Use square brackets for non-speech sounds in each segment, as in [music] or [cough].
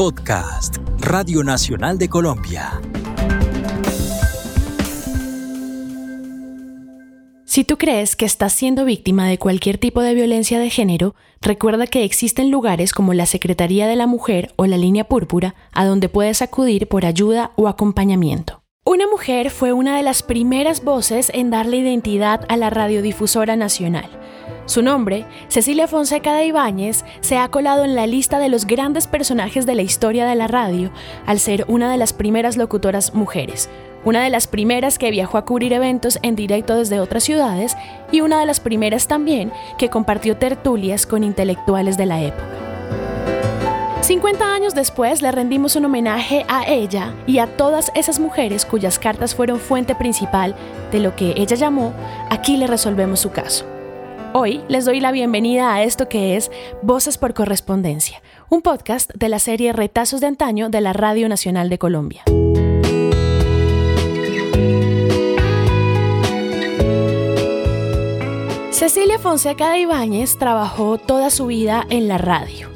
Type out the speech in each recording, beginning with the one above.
Podcast, Radio Nacional de Colombia. Si tú crees que estás siendo víctima de cualquier tipo de violencia de género, recuerda que existen lugares como la Secretaría de la Mujer o la Línea Púrpura a donde puedes acudir por ayuda o acompañamiento. Una mujer fue una de las primeras voces en darle identidad a la radiodifusora nacional. Su nombre, Cecilia Fonseca de Ibáñez, se ha colado en la lista de los grandes personajes de la historia de la radio al ser una de las primeras locutoras mujeres, una de las primeras que viajó a cubrir eventos en directo desde otras ciudades y una de las primeras también que compartió tertulias con intelectuales de la época. 50 años después le rendimos un homenaje a ella y a todas esas mujeres cuyas cartas fueron fuente principal de lo que ella llamó Aquí le resolvemos su caso. Hoy les doy la bienvenida a esto que es Voces por Correspondencia, un podcast de la serie Retazos de Antaño de la Radio Nacional de Colombia. Cecilia Fonseca de Ibáñez trabajó toda su vida en la radio.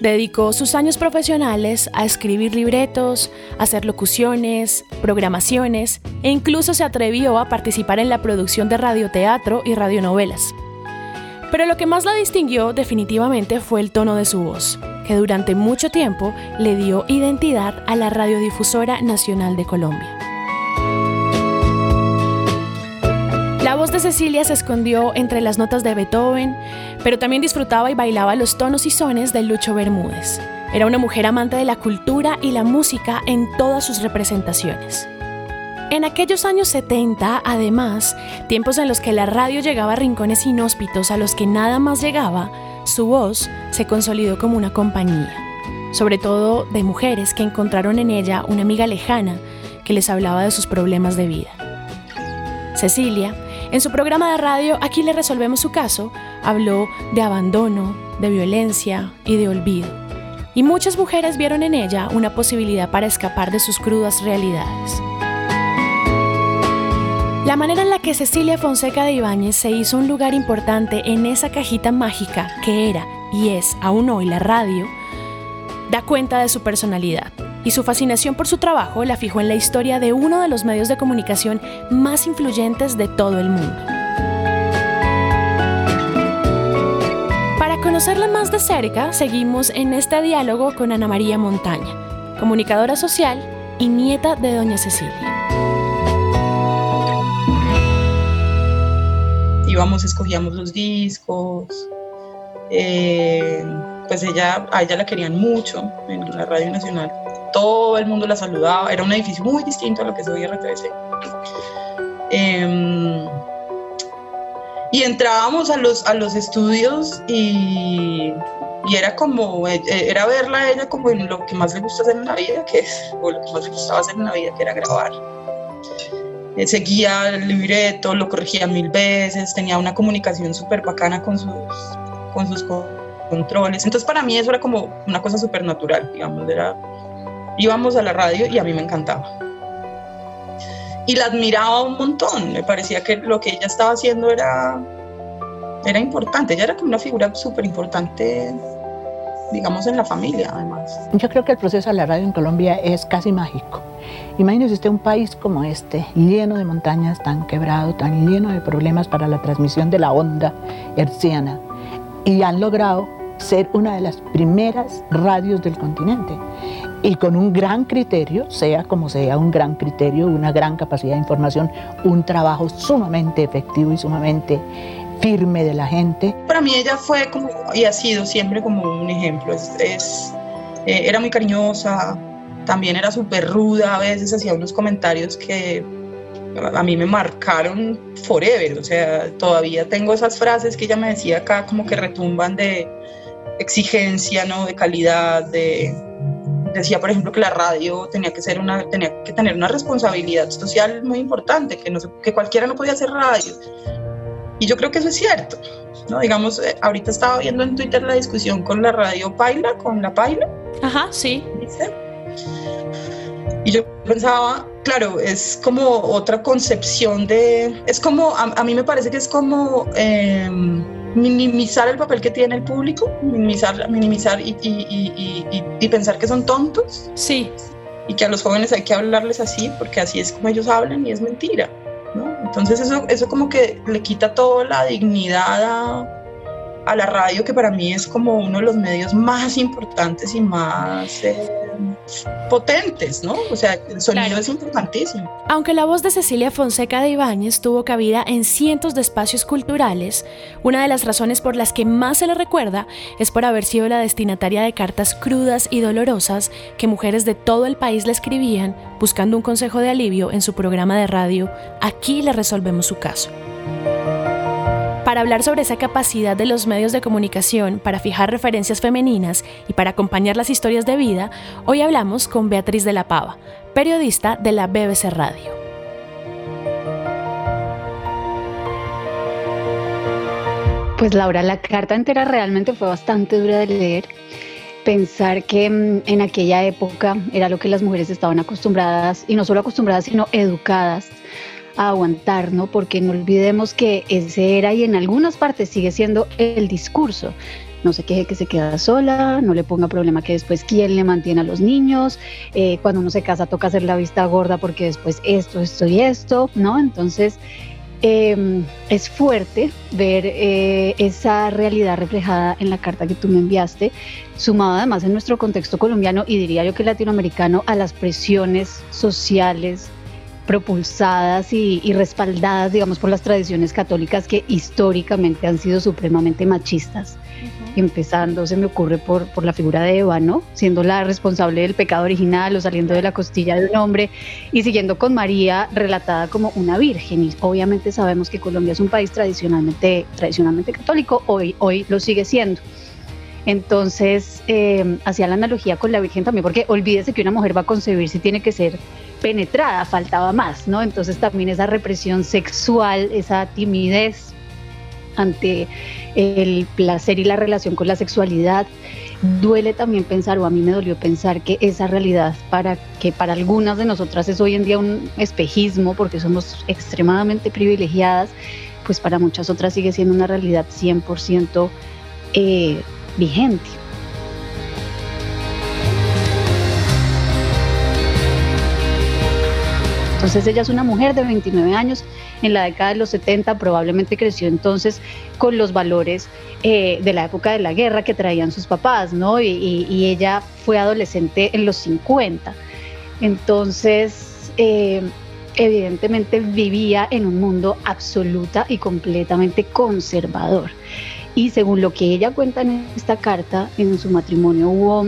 Dedicó sus años profesionales a escribir libretos, hacer locuciones, programaciones e incluso se atrevió a participar en la producción de radioteatro y radionovelas. Pero lo que más la distinguió definitivamente fue el tono de su voz, que durante mucho tiempo le dio identidad a la Radiodifusora Nacional de Colombia. La voz de Cecilia se escondió entre las notas de Beethoven, pero también disfrutaba y bailaba los tonos y sones de Lucho Bermúdez. Era una mujer amante de la cultura y la música en todas sus representaciones. En aquellos años 70, además, tiempos en los que la radio llegaba a rincones inhóspitos a los que nada más llegaba, su voz se consolidó como una compañía, sobre todo de mujeres que encontraron en ella una amiga lejana que les hablaba de sus problemas de vida. Cecilia, en su programa de radio Aquí le resolvemos su caso, habló de abandono, de violencia y de olvido. Y muchas mujeres vieron en ella una posibilidad para escapar de sus crudas realidades. La manera en la que Cecilia Fonseca de Ibáñez se hizo un lugar importante en esa cajita mágica que era y es aún hoy la radio, da cuenta de su personalidad y su fascinación por su trabajo la fijó en la historia de uno de los medios de comunicación más influyentes de todo el mundo. Para conocerla más de cerca, seguimos en este diálogo con Ana María Montaña, comunicadora social y nieta de Doña Cecilia. íbamos, escogíamos los discos. Eh, pues ella, a ella la querían mucho en la Radio Nacional. Todo el mundo la saludaba. Era un edificio muy distinto a lo que es hoy RTBC. Em, y entrábamos a los, a los estudios y, y, era como, eh, era verla a ella como en lo que más le gusta hacer en la vida, que es, o lo que más le gustaba hacer en la vida, que era grabar seguía el libreto, lo corregía mil veces, tenía una comunicación súper bacana con sus, con sus controles. Entonces para mí eso era como una cosa súper natural, digamos, era, íbamos a la radio y a mí me encantaba. Y la admiraba un montón, me parecía que lo que ella estaba haciendo era, era importante, ella era como una figura súper importante digamos, en la familia, además. Yo creo que el proceso de la radio en Colombia es casi mágico. Imagínese usted un país como este, lleno de montañas, tan quebrado, tan lleno de problemas para la transmisión de la onda herciana, y han logrado ser una de las primeras radios del continente. Y con un gran criterio, sea como sea, un gran criterio, una gran capacidad de información, un trabajo sumamente efectivo y sumamente firme de la gente. Para mí ella fue como, y ha sido siempre como un ejemplo, es, eh, era muy cariñosa, también era súper ruda, a veces hacía unos comentarios que a mí me marcaron forever, o sea, todavía tengo esas frases que ella me decía acá como que retumban de exigencia, ¿no? De calidad, de... Decía, por ejemplo, que la radio tenía que, ser una, tenía que tener una responsabilidad social muy importante, que, no, que cualquiera no podía hacer radio. Y yo creo que eso es cierto. ¿no? Digamos, eh, ahorita estaba viendo en Twitter la discusión con la radio Paila, con la Paila. Ajá, sí. Y yo pensaba, claro, es como otra concepción de, es como, a, mí me parece que es como, em, minimizar el papel que tiene el público, minimizar, minimizar y, y, pensar que son tontos. Sí. Y que a los jóvenes hay que hablarles así, porque así es como ellos hablan y es mentira. ¿no? Entonces eso, eso como que le quita toda la dignidad a, a la radio, que para mí es como uno de los medios más importantes y más... Eh, potentes, ¿no? O sea, el sonido es importantísimo. Aunque la voz de Cecilia Fonseca de Ibáñez tuvo cabida en cientos de espacios culturales, una de las razones por las que más se le recuerda es por haber sido la destinataria de cartas crudas y dolorosas que mujeres de todo el país le escribían buscando un consejo de alivio en su programa de radio Aquí le resolvemos su caso. Para hablar sobre esa capacidad de los medios de comunicación para fijar referencias femeninas y para acompañar las historias de vida, hoy hablamos con Beatriz de la Pava, periodista de la BBC Radio. Pues Laura, la carta entera realmente fue bastante dura de leer. Pensar que mm, en aquella época era lo que las mujeres estaban acostumbradas, y no solo acostumbradas, sino educadas aguantar, ¿no? Porque no olvidemos que ese era y en algunas partes sigue siendo el discurso. No se queje que se queda sola, no le ponga problema que después quién le mantiene a los niños, eh, cuando uno se casa toca hacer la vista gorda porque después esto, esto y esto, ¿no? Entonces em, es fuerte ver eh, esa realidad reflejada en la carta que tú me enviaste, sumado además en nuestro contexto colombiano y diría yo que latinoamericano a las presiones sociales, propulsadas y, respaldadas, digamos, por las tradiciones católicas que históricamente han sido supremamente machistas. Empezando, se me ocurre por, por la figura de Eva, ¿no? Siendo la responsable del pecado original o saliendo de la costilla de un hombre y siguiendo con María relatada como una virgen. Y obviamente sabemos que Colombia es un país tradicionalmente, tradicionalmente católico, hoy, hoy lo sigue siendo. Entonces, eh, hacía la analogía con la Virgen también, porque olvídese que una mujer va a concebir si tiene que ser penetrada, faltaba más, ¿no? Entonces también esa represión sexual, esa timidez ante el placer y la relación con la sexualidad. Duele también pensar, o a mí me dolió pensar que esa realidad, para que para algunas de nosotras es hoy en día un espejismo, porque somos extremadamente privilegiadas, pues para muchas otras sigue siendo una realidad 100% eh, vigente. Entonces ella es una mujer de 29 años, en la década de los 70 probablemente creció entonces con los valores eh, de la época de la guerra que traían sus papás, ¿no? Y, ella fue adolescente en los 50. Entonces, eh, evidentemente vivía en un mundo absoluta y completamente conservador. Y según lo que ella cuenta en esta carta, en su matrimonio hubo,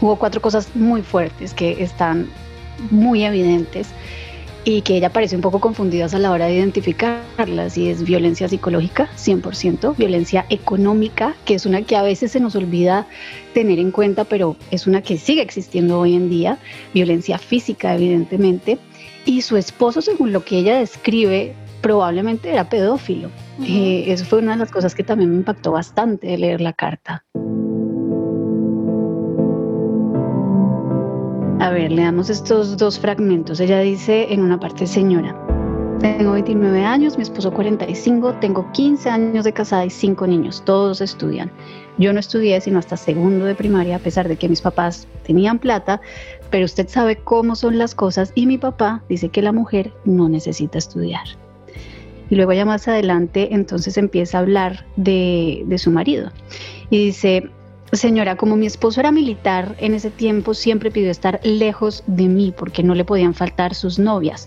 hubo cuatro cosas muy fuertes que están muy evidentes y que ella parece un poco confundida a la hora de identificarlas y es violencia psicológica 100%, violencia económica, que es una que a veces se nos olvida tener en cuenta, pero es una que sigue existiendo hoy en día, violencia física evidentemente, y su esposo, según lo que ella describe, probablemente era pedófilo. Eh, eso fue una de las cosas que también me impactó bastante de leer la carta. A ver, leamos estos dos fragmentos. Ella dice en una parte, señora, tengo 29 años, mi esposo 45, tengo 15 años de casada y 5 niños, todos estudian. Yo no estudié sino hasta segundo de primaria, a pesar de que mis papás tenían plata, pero usted sabe cómo son las cosas y mi papá dice que la mujer no necesita estudiar. Y luego ya más adelante entonces empieza a hablar de, de su marido y dice, Señora, como mi esposo era militar en ese tiempo, siempre pidió estar lejos de mí porque no le podían faltar sus novias.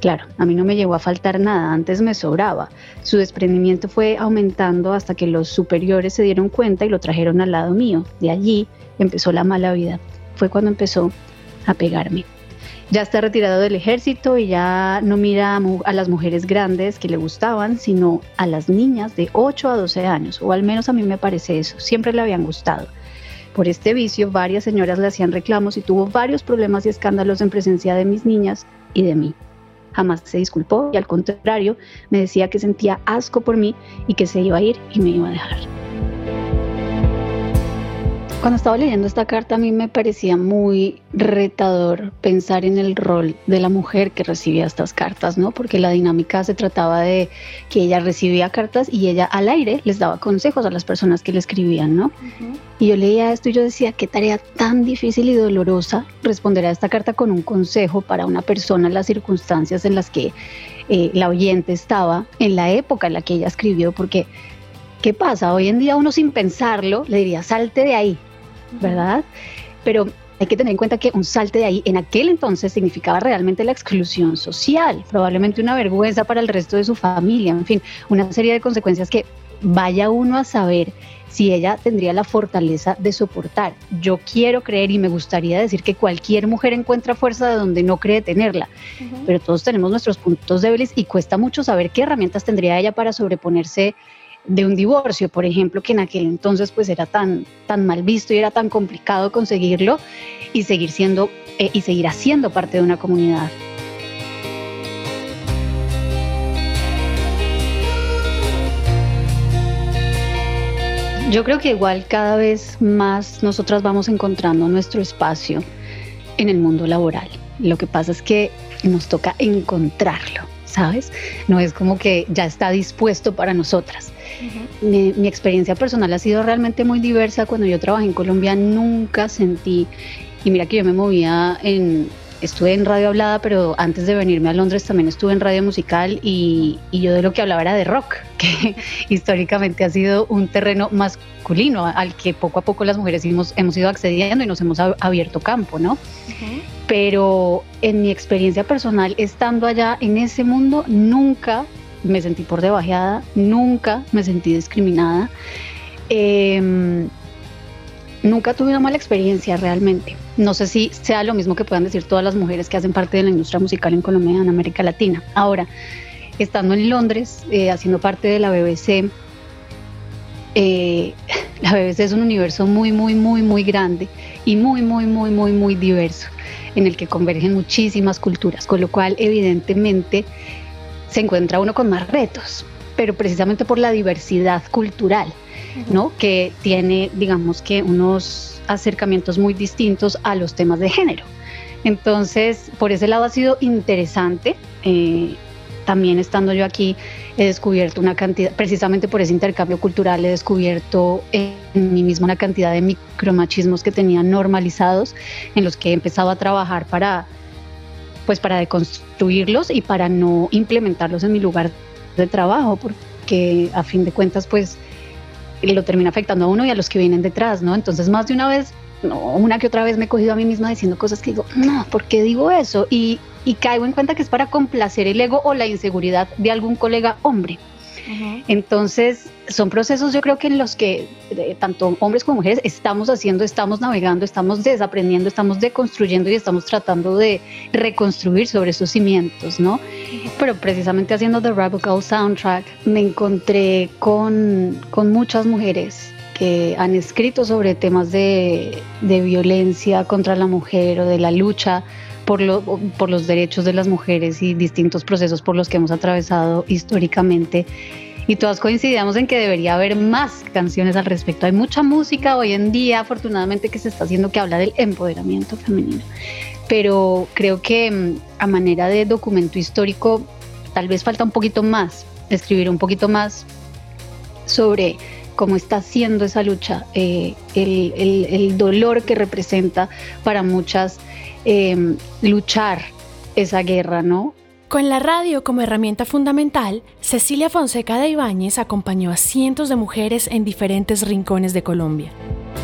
Claro, a mí no me llegó a faltar nada, antes me sobraba. Su desprendimiento fue aumentando hasta que los superiores se dieron cuenta y lo trajeron al lado mío. De allí empezó la mala vida. Fue cuando empezó a pegarme ya está retirado del ejército y ya no mira a, las mujeres grandes que le gustaban, sino a las niñas de 8 a 12 años, o al menos a mí me parece eso, siempre le habían gustado. Por este vicio, varias señoras le hacían reclamos y tuvo varios problemas y escándalos en presencia de mis niñas y de mí. Jamás se disculpó y al contrario, me decía que sentía asco por mí y que se iba a ir y me iba a dejar. Cuando estaba leyendo esta carta a mí me parecía muy retador pensar en el rol de la mujer que recibía estas cartas, ¿no? Porque la dinámica se trataba de que ella recibía cartas y ella al aire les daba consejos a las personas que le escribían, ¿no? Y yo leía esto y yo decía, qué tarea tan difícil y dolorosa responder a esta carta con un consejo para una persona en las circunstancias en las que eh, la oyente estaba, en la época en la que ella escribió, porque ¿qué pasa? Hoy en día uno sin pensarlo le diría, salte de ahí, ¿verdad? Pero hay que tener en cuenta que un salte de ahí en aquel entonces significaba realmente la exclusión social, probablemente una vergüenza para el resto de su familia, en fin, una serie de consecuencias que vaya uno a saber si ella tendría la fortaleza de soportar. Yo quiero creer y me gustaría decir que cualquier mujer encuentra fuerza de donde no cree tenerla, pero todos tenemos nuestros puntos débiles y cuesta mucho saber qué herramientas tendría ella para sobreponerse de un divorcio, por ejemplo, que en aquel entonces pues era tan, tan mal visto y era tan complicado conseguirlo y seguir siendo eh, y seguir haciendo parte de una comunidad. Yo creo que igual cada vez más nosotras vamos encontrando nuestro espacio en el mundo laboral. Lo que pasa es que nos toca encontrarlo, ¿sabes? No es como que ya está dispuesto para nosotras mi, experiencia personal ha sido realmente muy diversa. Cuando yo trabajé en Colombia nunca sentí, y mira que yo me movía en, estuve en radio hablada, pero antes de venirme a Londres también estuve en radio musical y, yo de lo que hablaba era de rock, [laughs] que históricamente ha sido un terreno masculino al que poco a poco las mujeres hemos, hemos ido accediendo y nos hemos abierto campo, ¿no? Pero en mi experiencia personal, estando allá en ese mundo, nunca me sentí por debajeada, nunca me sentí discriminada. Em, nunca tuve una mala experiencia realmente. No sé si sea lo mismo que puedan decir todas las mujeres que hacen parte de la industria musical en Colombia, en América Latina. Ahora, estando en Londres, eh, haciendo parte de la BBC, eh, [laughs] la BBC es un universo muy, muy, muy, muy grande y muy, muy, muy, muy, muy diverso, en el que convergen muchísimas culturas, con lo cual evidentemente se encuentra uno con más retos, pero precisamente por la diversidad cultural, ¿no? Que tiene, digamos que, unos acercamientos muy distintos a los temas de género. Entonces, por ese lado ha sido interesante. Eh, también estando yo aquí, he descubierto una cantidad, precisamente por ese intercambio cultural, he descubierto en mí mismo una cantidad de micromachismos que tenía normalizados, en los que he empezado a trabajar para pues para deconstruirlos y para no implementarlos en mi lugar de trabajo, porque a fin de cuentas pues lo termina afectando a uno y a los que vienen detrás, ¿no? Entonces más de una vez, no, una que otra vez me he cogido a mí misma diciendo cosas que digo, no, ¿por qué digo eso? Y, y caigo en cuenta que es para complacer el ego o la inseguridad de algún colega hombre. Entonces, son procesos yo creo que en los que eh, tanto hombres como mujeres estamos haciendo, estamos navegando, estamos desaprendiendo, estamos deconstruyendo y estamos tratando de reconstruir sobre esos cimientos, ¿no? Pero precisamente haciendo The Radical Soundtrack me encontré con, con muchas mujeres que han escrito sobre temas de, de violencia contra la mujer o de la lucha por, lo, por los derechos de las mujeres y distintos procesos por los que hemos atravesado históricamente. Y todas coincidíamos en que debería haber más canciones al respecto. Hay mucha música hoy en día, afortunadamente, que se está haciendo que habla del empoderamiento femenino. Pero creo que mm, a manera de documento histórico, tal vez falta un poquito más, escribir un poquito más sobre cómo está siendo esa lucha, eh, el, dolor que representa para muchas Em, luchar esa guerra, ¿no? Con la radio como herramienta fundamental, Cecilia Fonseca de Ibáñez acompañó a cientos de mujeres en diferentes rincones de Colombia.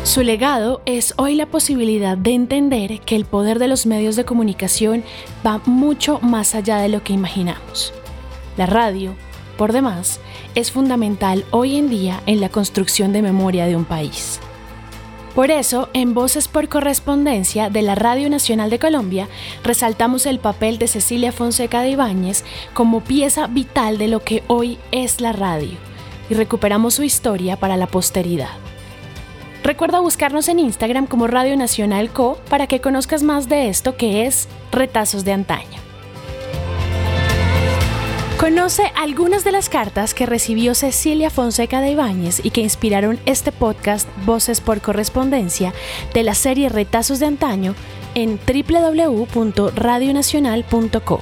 Su legado es hoy la posibilidad de entender que el poder de los medios de comunicación va mucho más allá de lo que imaginamos. La radio, por demás, es fundamental hoy en día en la construcción de memoria de un país. Por eso, en Voces por Correspondencia de la Radio Nacional de Colombia, resaltamos el papel de Cecilia Fonseca de Ibáñez como pieza vital de lo que hoy es la radio y recuperamos su historia para la posteridad. Recuerda buscarnos en Instagram como Radio Nacional Co para que conozcas más de esto que es Retazos de Antaño. Conoce algunas de las cartas que recibió Cecilia Fonseca de Ibáñez y que inspiraron este podcast Voces por Correspondencia de la serie Retazos de Antaño en www.radionacional.co.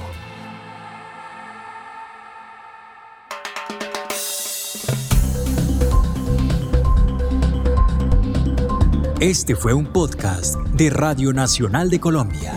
Este fue un podcast de Radio Nacional de Colombia.